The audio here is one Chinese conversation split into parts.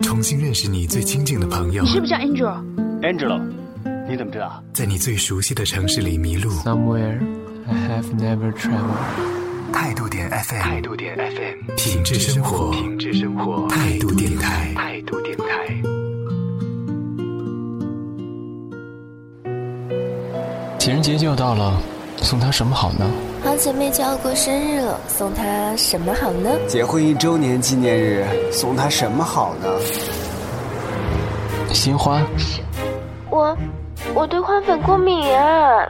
重新认识你最亲近的朋友。你是不是叫 Angel？Angel，你怎么知道？在你最熟悉的城市里迷路。Somewhere I have never traveled。态度点 FM，态度点 FM，品质生活，品质生活，态度电台，态度电台。情人节就要到了，送他什么好呢？好姐妹就要过生日了，送她什么好呢？结婚一周年纪念日，送她什么好呢？鲜花。我，我对花粉过敏啊。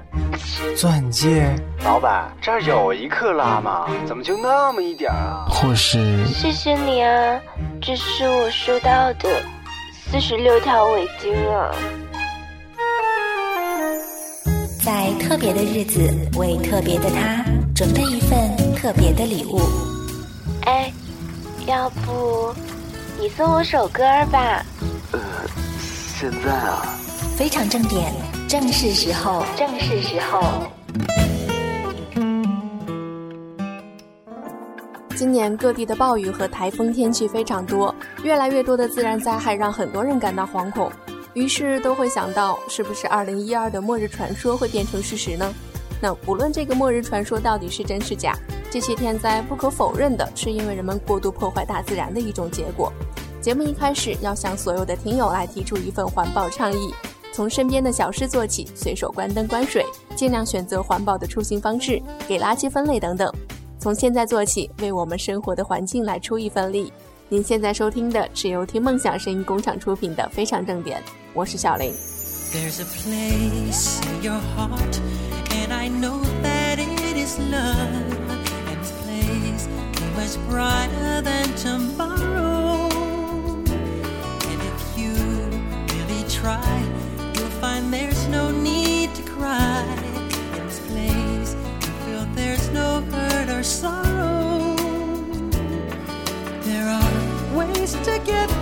钻戒。老板，这儿有一克拉吗？怎么就那么一点啊？或是。谢谢你啊，这是我收到的四十六条围巾啊。在特别的日子，为特别的他准备一份特别的礼物。哎，要不你送我首歌吧？呃，现在啊。非常正点，正是时候，正是时候。今年各地的暴雨和台风天气非常多，越来越多的自然灾害让很多人感到惶恐。于是都会想到，是不是二零一二的末日传说会变成事实呢？那不论这个末日传说到底是真是假，这些天灾不可否认的是因为人们过度破坏大自然的一种结果。节目一开始要向所有的听友来提出一份环保倡议：从身边的小事做起，随手关灯关水，尽量选择环保的出行方式，给垃圾分类等等。从现在做起，为我们生活的环境来出一份力。您现在收听的是由听梦想声音工厂出品的《非常正点》。我是小林。There's a place in your heart, and I know that it is love. And this place is much brighter than tomorrow. And if you really try, you'll find there's no need to cry. In this place, you feel there's no hurt or sorrow. To get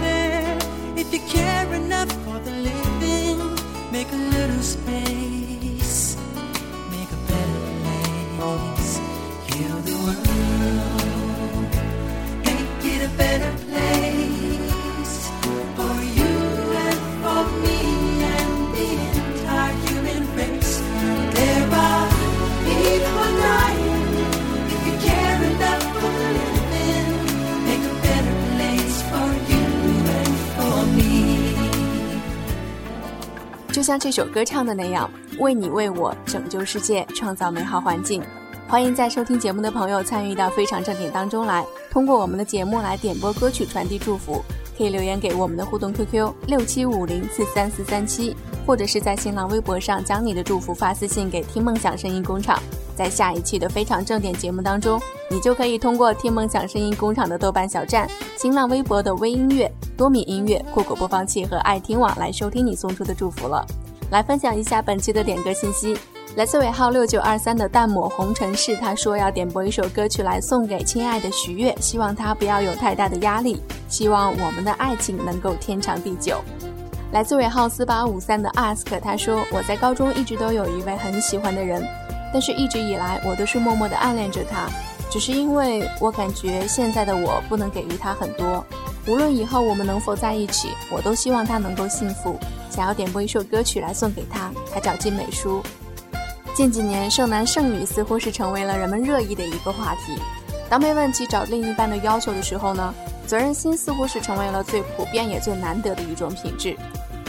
就像这首歌唱的那样，为你为我拯救世界，创造美好环境。欢迎在收听节目的朋友参与到非常正点当中来，通过我们的节目来点播歌曲，传递祝福。可以留言给我们的互动 QQ 六七五零四三四三七，或者是在新浪微博上将你的祝福发私信给听梦想声音工厂。在下一期的非常正点节目当中，你就可以通过听梦想声音工厂的豆瓣小站、新浪微博的微音乐、多米音乐、酷狗播放器和爱听网来收听你送出的祝福了。来分享一下本期的点歌信息。来自尾号六九二三的淡抹红尘事，他说要点播一首歌曲来送给亲爱的徐悦，希望他不要有太大的压力，希望我们的爱情能够天长地久。来自尾号四八五三的 ask，他说我在高中一直都有一位很喜欢的人，但是一直以来我都是默默的暗恋着他，只是因为我感觉现在的我不能给予他很多，无论以后我们能否在一起，我都希望他能够幸福。想要点播一首歌曲来送给他，他叫金美淑。近几年，剩男剩女似乎是成为了人们热议的一个话题。当被问起找另一半的要求的时候呢，责任心似乎是成为了最普遍也最难得的一种品质。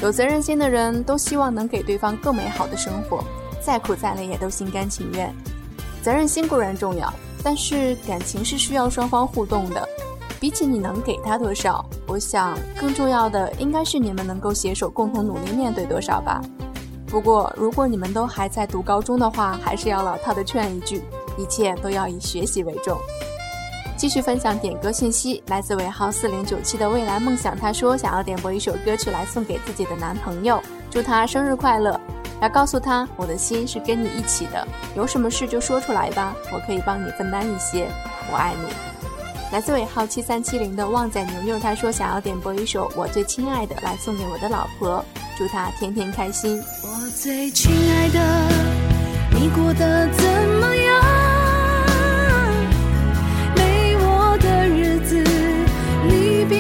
有责任心的人都希望能给对方更美好的生活，再苦再累也都心甘情愿。责任心固然重要，但是感情是需要双方互动的。比起你能给他多少，我想更重要的应该是你们能够携手共同努力面对多少吧。不过，如果你们都还在读高中的话，还是要老套的劝一句：一切都要以学习为重。继续分享点歌信息，来自尾号四零九七的未来梦想，他说想要点播一首歌曲来送给自己的男朋友，祝他生日快乐，要告诉他我的心是跟你一起的，有什么事就说出来吧，我可以帮你分担一些，我爱你。来自尾号七三七零的旺仔牛牛，他说想要点播一首我最亲爱的来送给我的老婆。祝他天天开心。我最亲爱的，你过得怎么样？没我的日子，你别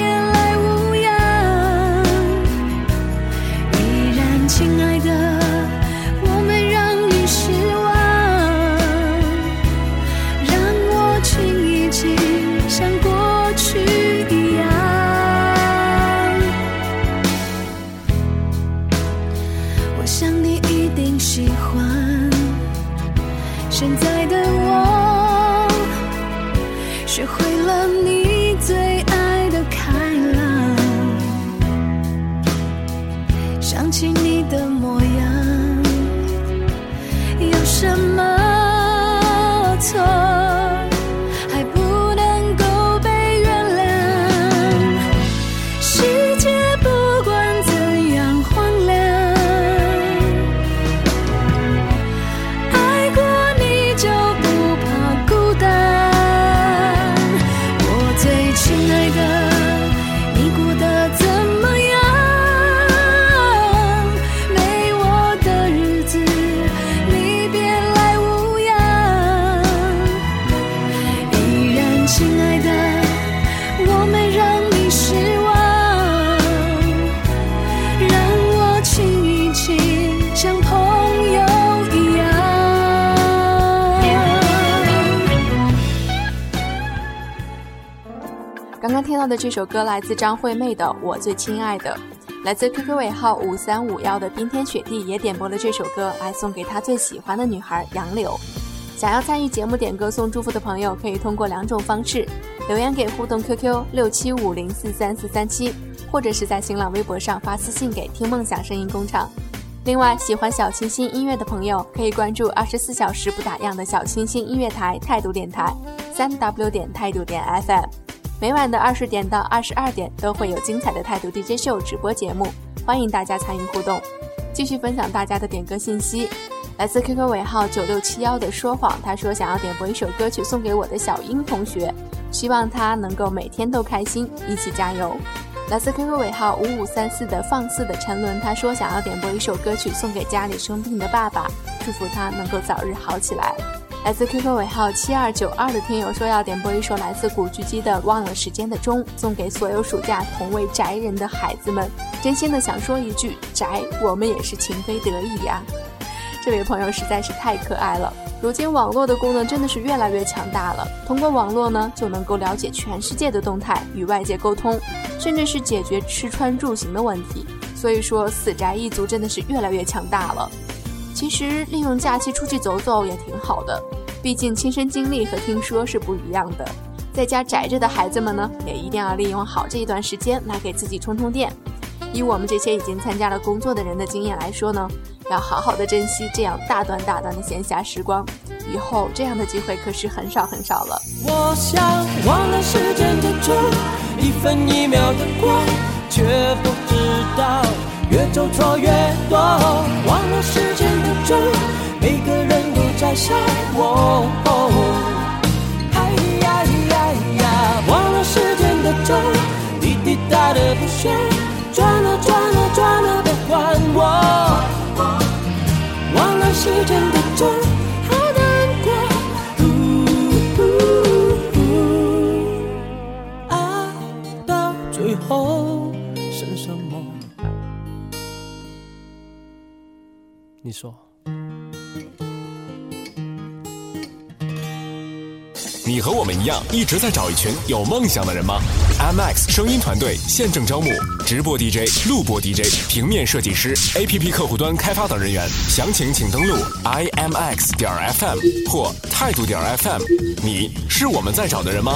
这首歌来自张惠妹的《我最亲爱的》，来自 QQ 尾号五三五幺的冰天雪地也点播了这首歌来送给他最喜欢的女孩杨柳。想要参与节目点歌送祝福的朋友，可以通过两种方式留言给互动 QQ 六七五零四三四三七，或者是在新浪微博上发私信给听梦想声音工厂。另外，喜欢小清新音乐的朋友可以关注二十四小时不打烊的小清新音乐台态度电台，三 W 点态度点 FM。每晚的二十点到二十二点都会有精彩的态度 DJ 秀直播节目，欢迎大家参与互动。继续分享大家的点歌信息，来自 QQ 尾号九六七幺的说谎，他说想要点播一首歌曲送给我的小英同学，希望他能够每天都开心，一起加油。来自 QQ 尾号五五三四的放肆的沉沦，他说想要点播一首歌曲送给家里生病的爸爸，祝福他能够早日好起来。来自 QQ 尾号七二九二的听友说要点播一首来自古巨基的《忘了时间的钟》，送给所有暑假同为宅人的孩子们。真心的想说一句，宅我们也是情非得已呀。这位朋友实在是太可爱了。如今网络的功能真的是越来越强大了，通过网络呢就能够了解全世界的动态，与外界沟通，甚至是解决吃穿住行的问题。所以说，死宅一族真的是越来越强大了。其实利用假期出去走走也挺好的，毕竟亲身经历和听说是不一样的。在家宅着的孩子们呢，也一定要利用好这一段时间来给自己充充电。以我们这些已经参加了工作的人的经验来说呢。要好好的珍惜这样大段大段的闲暇时光，以后这样的机会可是很少很少了。我想忘了时间的钟，一分一秒的过，却不知道越走错越多。忘了时钟，每个人都在想我。哎呀呀呀！忘了时间的钟，滴滴答的不休，转了转了转了，别还我。忘了时间的钟，好难过。爱到最后剩什么？你说。你和我们一样，一直在找一群有梦想的人吗？IMX 声音团队现正招募直播 DJ、录播 DJ、平面设计师、APP 客户端开发等人员，详情请登录 imx 点 FM 或态度点 FM。你是我们在找的人吗？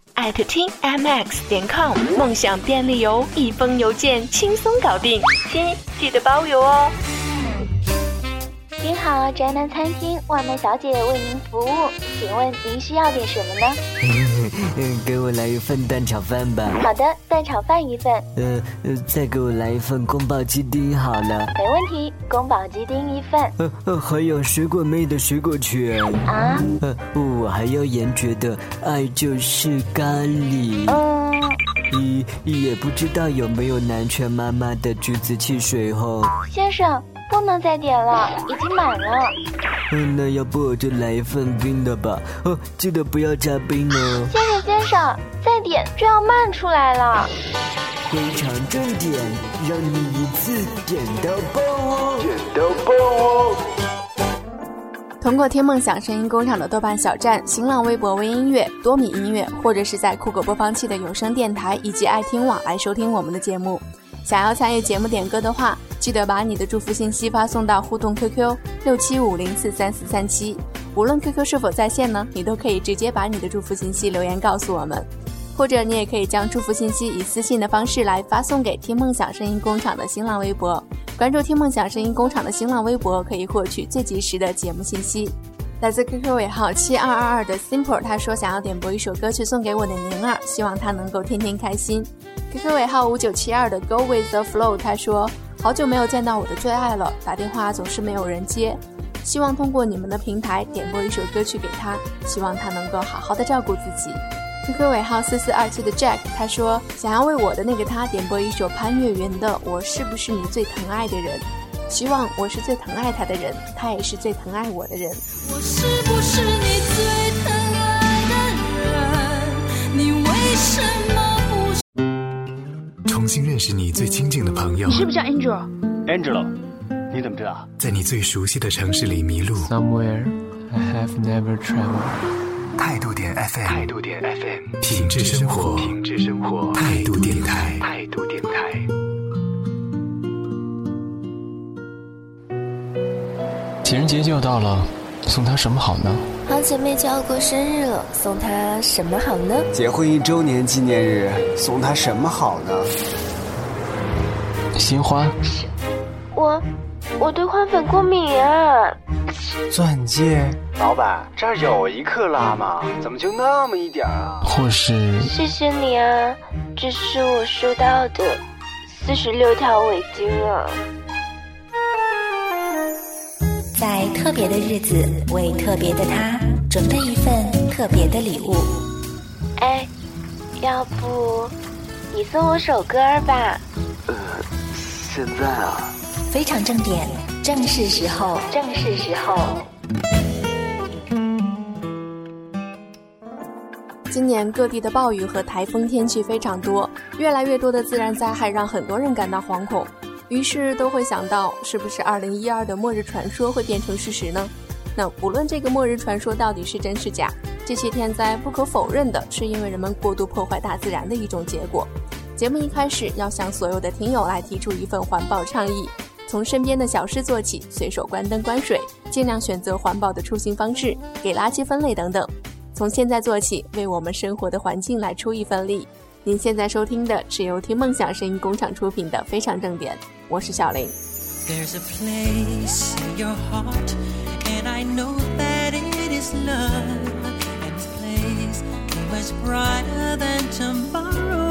艾特听 mx 点 com，梦想便利邮，一封邮件轻松搞定，亲记得包邮哦。您好，宅男餐厅外卖小姐为您服务，请问您需要点什么呢？嗯，给我来一份蛋炒饭吧。好的，蛋炒饭一份。呃呃，再给我来一份宫保鸡丁好了。没问题，宫保鸡丁一份。呃呃，还有水果妹的水果卷。啊？呃，我还要严爵的爱就是咖喱。嗯。咦，也不知道有没有南拳妈妈的橘子汽水哦。先生。不能再点了，已经满了。嗯，那要不我就来一份冰的吧。哦，记得不要加冰哦。先生，先生，再点就要慢出来了。非常正点，让你一次点到爆哦！点到爆哦！通过听梦想声音工厂的豆瓣小站、新浪微博微音乐、多米音乐，或者是在酷狗播放器的有声电台以及爱听网来收听我们的节目。想要参与节目点歌的话，记得把你的祝福信息发送到互动 QQ 六七五零四三四三七。无论 QQ 是否在线呢，你都可以直接把你的祝福信息留言告诉我们，或者你也可以将祝福信息以私信的方式来发送给听梦想声音工厂的新浪微博。关注听梦想声音工厂的新浪微博，可以获取最及时的节目信息。来自 QQ 尾号七二二二的 Simple，他说想要点播一首歌曲送给我的宁儿，希望他能够天天开心。QQ 尾号五九七二的 Go with the Flow，他说好久没有见到我的最爱了，打电话总是没有人接，希望通过你们的平台点播一首歌曲给他，希望他能够好好的照顾自己。QQ 尾号四四二七的 Jack，他说想要为我的那个他点播一首潘越云的《我是不是你最疼爱的人》，希望我是最疼爱他的人，他也是最疼爱我的人。我是不是你最疼新认识你最亲近的朋友。你是不是叫 Angel？Angelo，你怎么知道？在你最熟悉的城市里迷路。Somewhere I have never traveled。态度点 FM，态度点 FM，品质生活，品质生活，态度电台，态度电台。情人节就要到了，送他什么好呢？好姐妹就要过生日了，送她什么好呢？结婚一周年纪念日，送她什么好呢？鲜花。我，我对花粉过敏啊。钻戒。老板，这儿有一克拉吗？怎么就那么一点啊？或是……谢谢你啊，这是我收到的四十六条围巾啊。在特别的日子，为特别的他准备一份特别的礼物。哎，要不你送我首歌吧？呃，现在啊。非常正点，正是时候，正是时候。今年各地的暴雨和台风天气非常多，越来越多的自然灾害让很多人感到惶恐，于是都会想到，是不是2012的末日传说会变成事实呢？那不论这个末日传说到底是真是假，这些天灾不可否认的是因为人们过度破坏大自然的一种结果。节目一开始要向所有的听友来提出一份环保倡议，从身边的小事做起，随手关灯关水，尽量选择环保的出行方式，给垃圾分类等等。从现在做起，为我们生活的环境来出一份力。您现在收听的是由听梦想声音工厂出品的《非常正点》，我是小林。There's a place in your heart, and I know that it is love. And this place is much brighter than tomorrow.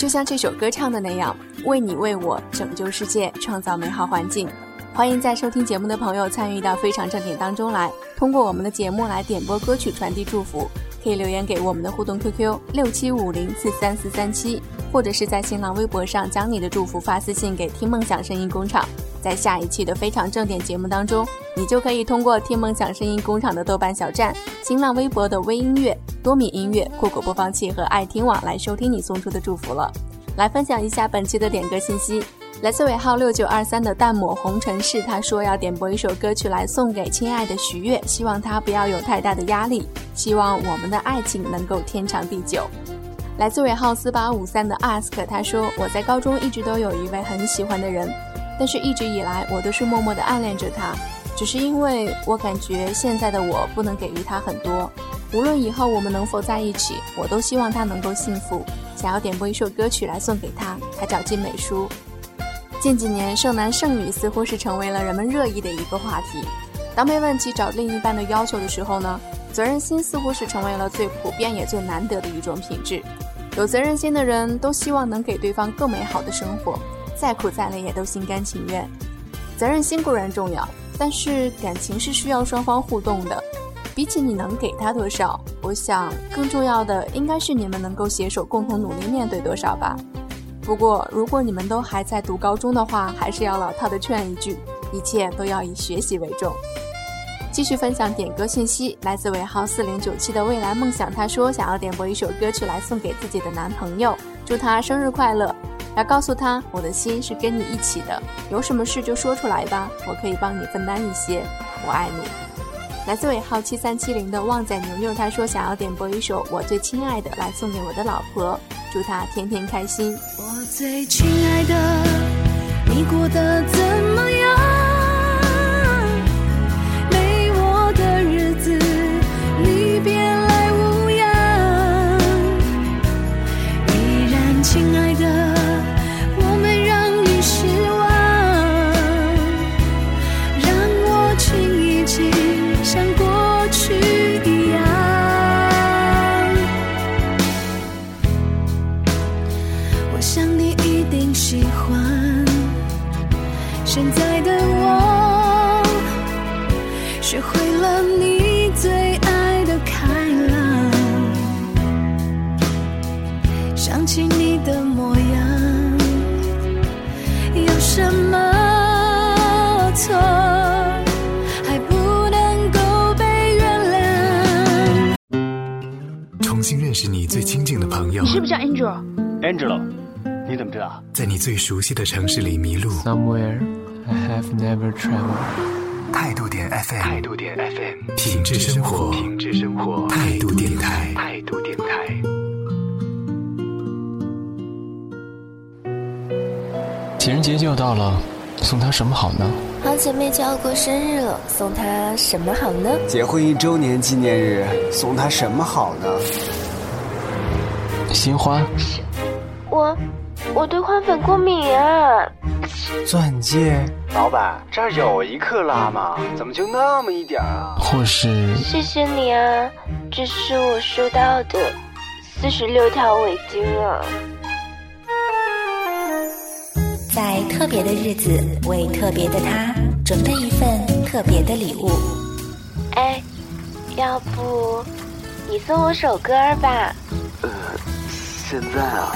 就像这首歌唱的那样，为你为我拯救世界，创造美好环境。欢迎在收听节目的朋友参与到非常正点当中来，通过我们的节目来点播歌曲，传递祝福。可以留言给我们的互动 QQ 六七五零四三四三七，或者是在新浪微博上将你的祝福发私信给听梦想声音工厂。在下一期的非常正点节目当中，你就可以通过听梦想声音工厂的豆瓣小站、新浪微博的微音乐、多米音乐、酷狗播放器和爱听网来收听你送出的祝福了。来分享一下本期的点歌信息。来自尾号六九二三的淡抹红尘世，他说要点播一首歌曲来送给亲爱的徐悦，希望他不要有太大的压力，希望我们的爱情能够天长地久。来自尾号四八五三的 ask，他说我在高中一直都有一位很喜欢的人，但是一直以来我都是默默的暗恋着他，只是因为我感觉现在的我不能给予他很多，无论以后我们能否在一起，我都希望他能够幸福。想要点播一首歌曲来送给他，他叫金美淑。近几年，剩男剩女似乎是成为了人们热议的一个话题。当被问起找另一半的要求的时候呢，责任心似乎是成为了最普遍也最难得的一种品质。有责任心的人都希望能给对方更美好的生活，再苦再累也都心甘情愿。责任心固然重要，但是感情是需要双方互动的。比起你能给他多少，我想更重要的应该是你们能够携手共同努力面对多少吧。不过，如果你们都还在读高中的话，还是要老套的劝一句：一切都要以学习为重。继续分享点歌信息，来自尾号四零九七的未来梦想，他说想要点播一首歌曲来送给自己的男朋友，祝他生日快乐，来告诉他我的心是跟你一起的，有什么事就说出来吧，我可以帮你分担一些，我爱你。来自尾号七三七零的旺仔牛牛，他说想要点播一首《我最亲爱的》来送给我的老婆，祝她天天开心。我最亲爱的，你过得怎么样？最亲近的朋友你，是不是叫 Angel？Angelo，你怎么知道？在你最熟悉的城市里迷路。Somewhere I have never traveled。态度点 FM，态度点 FM，品质生活，品质生活，态度电台。态度电台。情人节就要到了，送她什么好呢？好姐妹就要过生日了，送她什么好呢？结婚一周年纪念日，送她什么好呢？鲜花、我我对花粉过敏啊！钻戒，老板，这儿有一克拉吗？怎么就那么一点儿啊？或是谢谢你啊，这是我收到的四十六条围巾啊。在特别的日子，为特别的他准备一份特别的礼物。哎，要不你送我首歌儿吧？现在啊，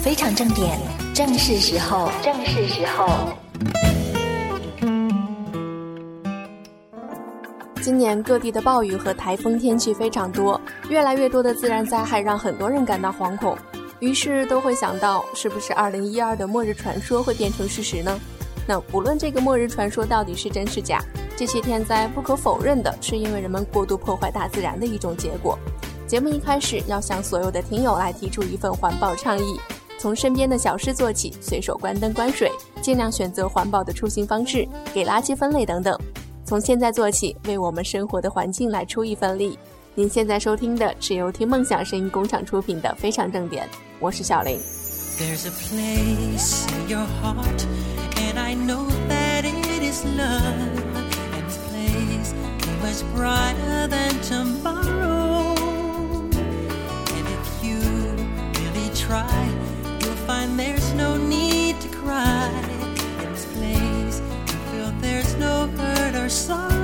非常正点，正是时候，正是时候。今年各地的暴雨和台风天气非常多，越来越多的自然灾害让很多人感到惶恐，于是都会想到，是不是2012的末日传说会变成事实呢？那不论这个末日传说到底是真是假，这些天灾不可否认的是因为人们过度破坏大自然的一种结果。节目一开始要向所有的听友来提出一份环保倡议，从身边的小事做起，随手关灯关水，尽量选择环保的出行方式，给垃圾分类等等。从现在做起，为我们生活的环境来出一份力。您现在收听的是由听梦想声音工厂出品的《非常正点》，我是小林。There's a place in your heart, and I know that it is love. And his place is much brighter than tomorrow. Try, you'll find there's no need to cry. In this place, you feel there's no hurt or sorrow.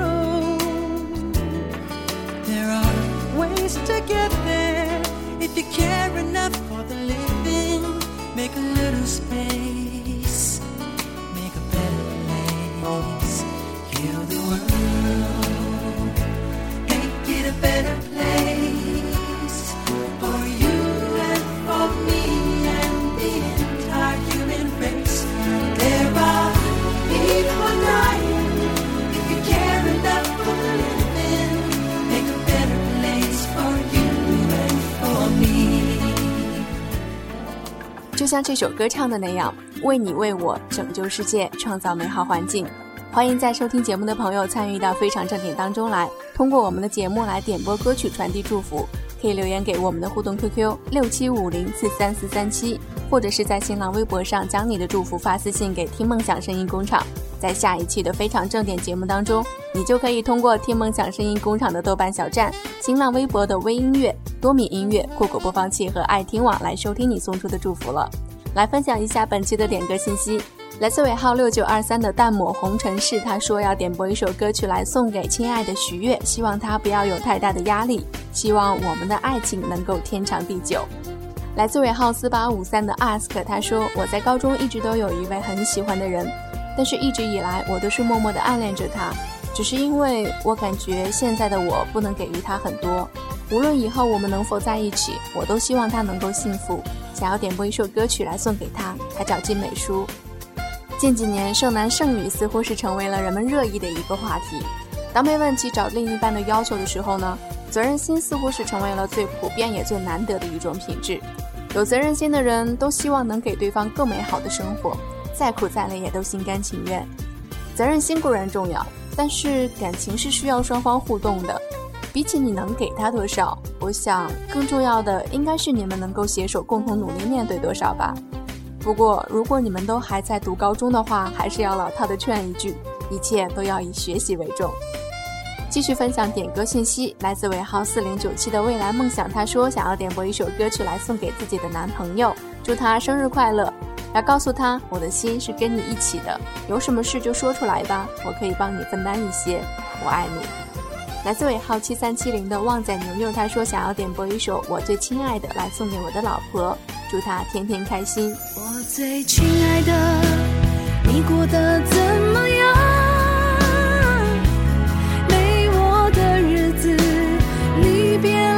像这首歌唱的那样，为你为我拯救世界，创造美好环境。欢迎在收听节目的朋友参与到非常正点当中来，通过我们的节目来点播歌曲，传递祝福。可以留言给我们的互动 QQ 六七五零四三四三七，或者是在新浪微博上将你的祝福发私信给听梦想声音工厂。在下一期的非常正点节目当中，你就可以通过听梦想声音工厂的豆瓣小站、新浪微博的微音乐、多米音乐、酷狗播放器和爱听网来收听你送出的祝福了。来分享一下本期的点歌信息。来自尾号六九二三的淡抹红尘世，他说要点播一首歌曲来送给亲爱的徐悦，希望他不要有太大的压力，希望我们的爱情能够天长地久。来自尾号四八五三的 ask，他说我在高中一直都有一位很喜欢的人，但是一直以来我都是默默的暗恋着他，只是因为我感觉现在的我不能给予他很多。无论以后我们能否在一起，我都希望他能够幸福。想要点播一首歌曲来送给他，他叫金美淑。近几年，剩男剩女似乎是成为了人们热议的一个话题。当被问起找另一半的要求的时候呢，责任心似乎是成为了最普遍也最难得的一种品质。有责任心的人都希望能给对方更美好的生活，再苦再累也都心甘情愿。责任心固然重要，但是感情是需要双方互动的。比起你能给他多少，我想更重要的应该是你们能够携手共同努力面对多少吧。不过，如果你们都还在读高中的话，还是要老套的劝一句：一切都要以学习为重。继续分享点歌信息，来自尾号四零九七的未来梦想，他说想要点播一首歌曲来送给自己的男朋友，祝他生日快乐，要告诉他我的心是跟你一起的，有什么事就说出来吧，我可以帮你分担一些，我爱你。来自尾号七三七零的旺仔牛牛，他说想要点播一首《我最亲爱的》来送给我的老婆，祝她天天开心。我最亲爱的，你过得怎么样？没我的日子，你别